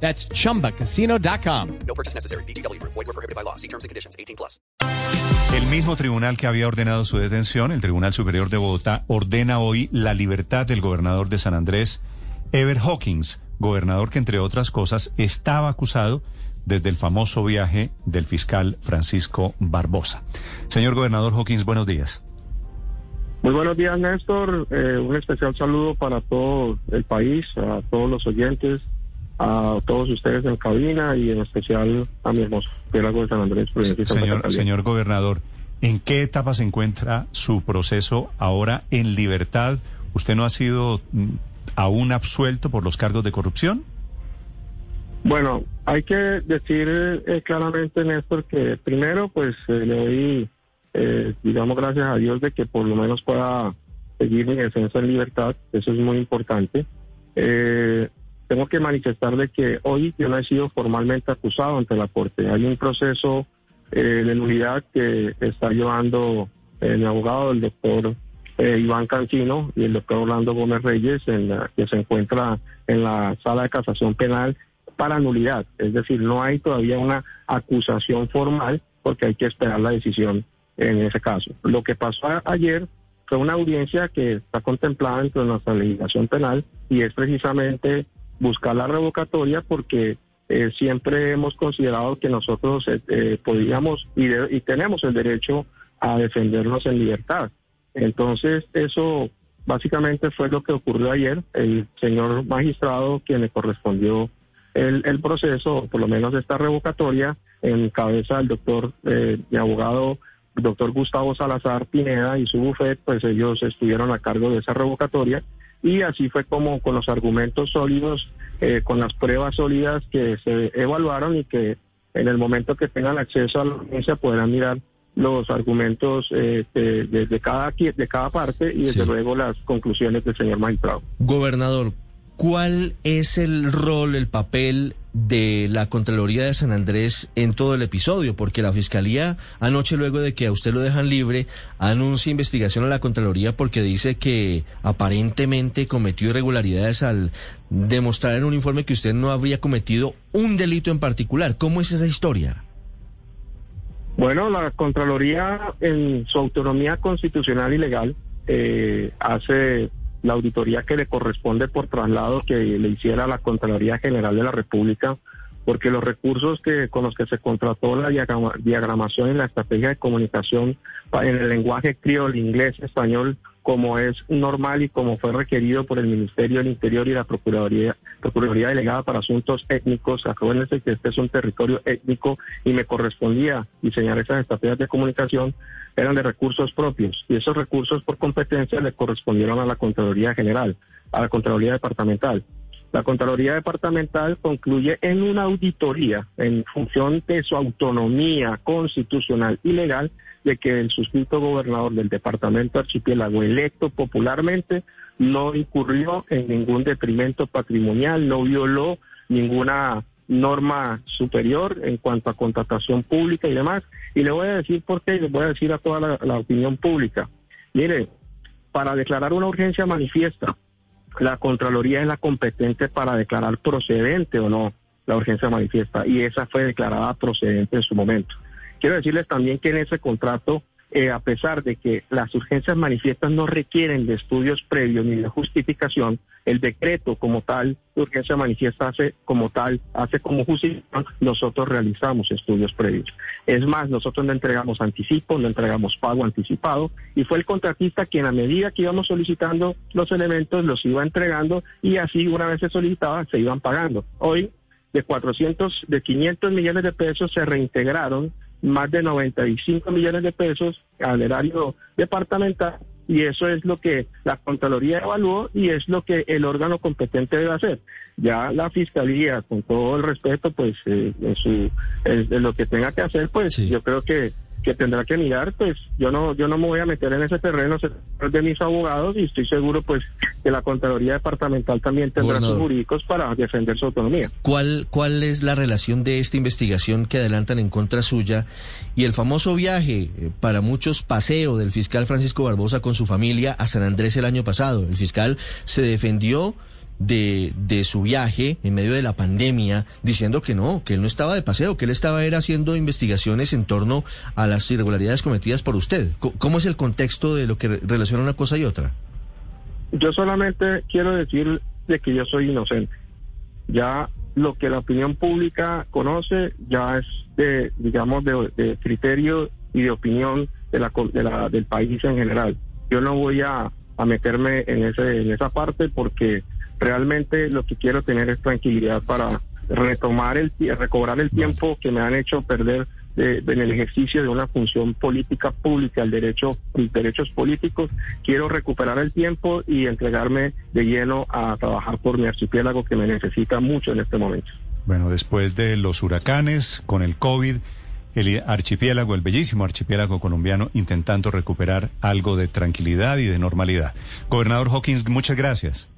That's chumbacasino.com. No purchase necessary. BGW. Void were prohibited by law. See terms and conditions. 18 plus. El mismo tribunal que había ordenado su detención, el Tribunal Superior de Bogotá, ordena hoy la libertad del gobernador de San Andrés, Ever Hawkins, gobernador que, entre otras cosas, estaba acusado desde el famoso viaje del fiscal Francisco Barbosa. Señor gobernador Hawkins, buenos días. Muy buenos días, Néstor. Eh, un especial saludo para todo el país, a todos los oyentes, a todos ustedes en cabina y en especial a mi hermoso Pielago de San Andrés, Provincia de Santa Señor, señor gobernador, ¿en qué etapa se encuentra su proceso ahora en libertad? ¿Usted no ha sido mm, aún absuelto por los cargos de corrupción? Bueno, hay que decir eh, claramente, Néstor, que primero, pues eh, le doy, eh, digamos, gracias a Dios de que por lo menos pueda seguir mi descenso en libertad. Eso es muy importante. Eh, tengo que manifestar de que hoy yo no he sido formalmente acusado ante la Corte. Hay un proceso eh, de nulidad que está llevando eh, mi abogado, el doctor eh, Iván Cancino y el doctor Orlando Gómez Reyes, en la- que se encuentra en la sala de casación penal para nulidad. Es decir, no hay todavía una acusación formal porque hay que esperar la decisión en ese caso. Lo que pasó ayer fue una audiencia que está contemplada dentro de nuestra legislación penal y es precisamente buscar la revocatoria porque eh, siempre hemos considerado que nosotros eh, eh, podíamos y, y tenemos el derecho a defendernos en libertad. Entonces, eso básicamente fue lo que ocurrió ayer. El señor magistrado, quien le correspondió el, el proceso, por lo menos esta revocatoria, en cabeza del doctor, eh, mi abogado, doctor Gustavo Salazar Pineda y su bufet, pues ellos estuvieron a cargo de esa revocatoria y así fue como con los argumentos sólidos, eh, con las pruebas sólidas que se evaluaron y que en el momento que tengan acceso a la audiencia podrán mirar los argumentos eh, de, de- de cada, de cada parte y desde Sí. luego las conclusiones del señor magistrado. Gobernador, ¿cuál es el rol, el papel de la Contraloría de San Andrés en todo el episodio? Porque la Fiscalía anoche, luego de que a usted lo dejan libre, anuncia investigación a la Contraloría porque dice que aparentemente cometió irregularidades al demostrar en un informe que usted no habría cometido un delito en particular. ¿Cómo es esa historia? Bueno, la Contraloría en su autonomía constitucional y legal eh, hace la auditoría que le corresponde por traslado que le hiciera la Contraloría General de la República, porque los recursos que con los que se contrató la diagrama- diagramación en la estrategia de comunicación en el lenguaje criol, inglés, español, como es normal y como fue requerido por el Ministerio del Interior y la Procuraduría, Procuraduría Delegada para Asuntos Étnicos. Acuérdense que este es un territorio étnico y me correspondía diseñar esas estrategias de comunicación, eran de recursos propios y esos recursos por competencia le correspondieron a la Contraloría General, a la Contraloría Departamental. La Contraloría Departamental concluye en una auditoría en función de su autonomía constitucional y legal de que el suscrito gobernador del departamento archipiélago electo popularmente no incurrió en ningún detrimento patrimonial, no violó ninguna norma superior en cuanto a contratación pública y demás. Y le voy a decir por qué, y le voy a decir a toda la, la opinión pública. Mire, para declarar una urgencia manifiesta, la Contraloría es la competente para declarar procedente o no la urgencia manifiesta y esa fue declarada procedente en su momento. Quiero decirles también que en ese contrato, eh, a pesar de que las urgencias manifiestas no requieren de estudios previos ni de justificación, el decreto como tal, urgencia manifiesta hace como tal, hace como justificación, nosotros realizamos estudios previos. Es más, nosotros no entregamos anticipo, no entregamos pago anticipado y fue el contratista quien a medida que íbamos solicitando los elementos los iba entregando y así una vez se solicitaba se iban pagando. Hoy de 400, de 500 millones de pesos se reintegraron más de 95 millones de pesos al erario departamental y eso es lo que la Contraloría evaluó y es lo que el órgano competente debe hacer. Ya la Fiscalía, con todo el respeto, pues eh, en, su, en lo que tenga que hacer, pues Sí. yo creo que que tendrá que mirar, pues yo no yo no me voy a meter en ese terreno, de mis abogados y estoy seguro pues que la Contraloría Departamental también tendrá sus jurídicos para defender su autonomía. ¿Cuál, ¿Cuál es la relación de esta investigación que adelantan en contra suya y el famoso viaje, eh, para muchos paseo del fiscal Francisco Barbosa con su familia a San Andrés el año pasado? El fiscal se defendió de, de su viaje en medio de la pandemia, diciendo que no, que él no estaba de paseo, que él estaba era haciendo investigaciones en torno a las irregularidades cometidas por usted. ¿Cómo es el contexto de lo que re- relaciona una cosa y otra? Yo solamente quiero decir de que yo soy inocente. Ya lo que la opinión pública conoce ya es de, digamos, de, criterio y de opinión de la, de la- del país en general. Yo no voy a, a meterme en, ese, en esa parte porque realmente lo que quiero tener es tranquilidad para retomar el recobrar el tiempo que me han hecho perder de- en el ejercicio de una función política pública, el derecho, los derechos políticos. Quiero recuperar el tiempo y entregarme de lleno a trabajar por mi archipiélago que me necesita mucho en este momento. Bueno, después de los huracanes, con el COVID, el archipiélago, el bellísimo archipiélago colombiano, intentando recuperar algo de tranquilidad y de normalidad. Gobernador Hawkins, muchas gracias.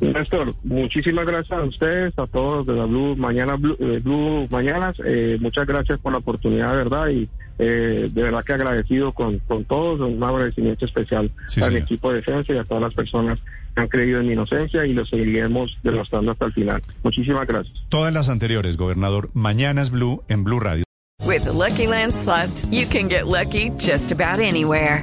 Néstor, muchísimas gracias a ustedes, a todos de la Blue Mañana Blue, eh, Blue Mañanas. Eh, muchas gracias por la oportunidad, verdad, y eh, de verdad que agradecido con, con todos, un agradecimiento especial Sí, al señor. equipo de defensa y a todas las personas que han creído en mi inocencia y lo seguiremos demostrando hasta el final. Muchísimas gracias. Todas las anteriores, gobernador, Mañanas Blue en Blue Radio. With the Lucky Land slots, you can get lucky just about anywhere.